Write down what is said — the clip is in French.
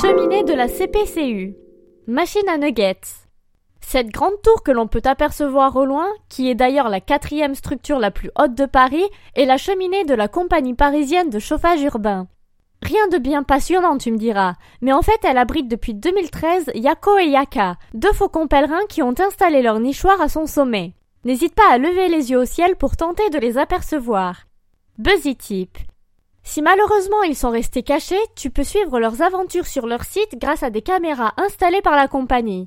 Cheminée de la CPCU. Machine à nuggets. Cette grande tour que l'on peut apercevoir au loin, qui est d'ailleurs la quatrième structure la plus haute de Paris, est la cheminée de la compagnie parisienne de chauffage urbain. Rien de bien passionnant, tu me diras, mais en fait elle abrite depuis 2013 Yako et Yaka, deux faucons pèlerins qui ont installé leur nichoir à son sommet. N'hésite pas à lever les yeux au ciel pour tenter de les apercevoir. Buzzy Tip. Si malheureusement ils sont restés cachés, tu peux suivre leurs aventures sur leur site grâce à des caméras installées par la compagnie.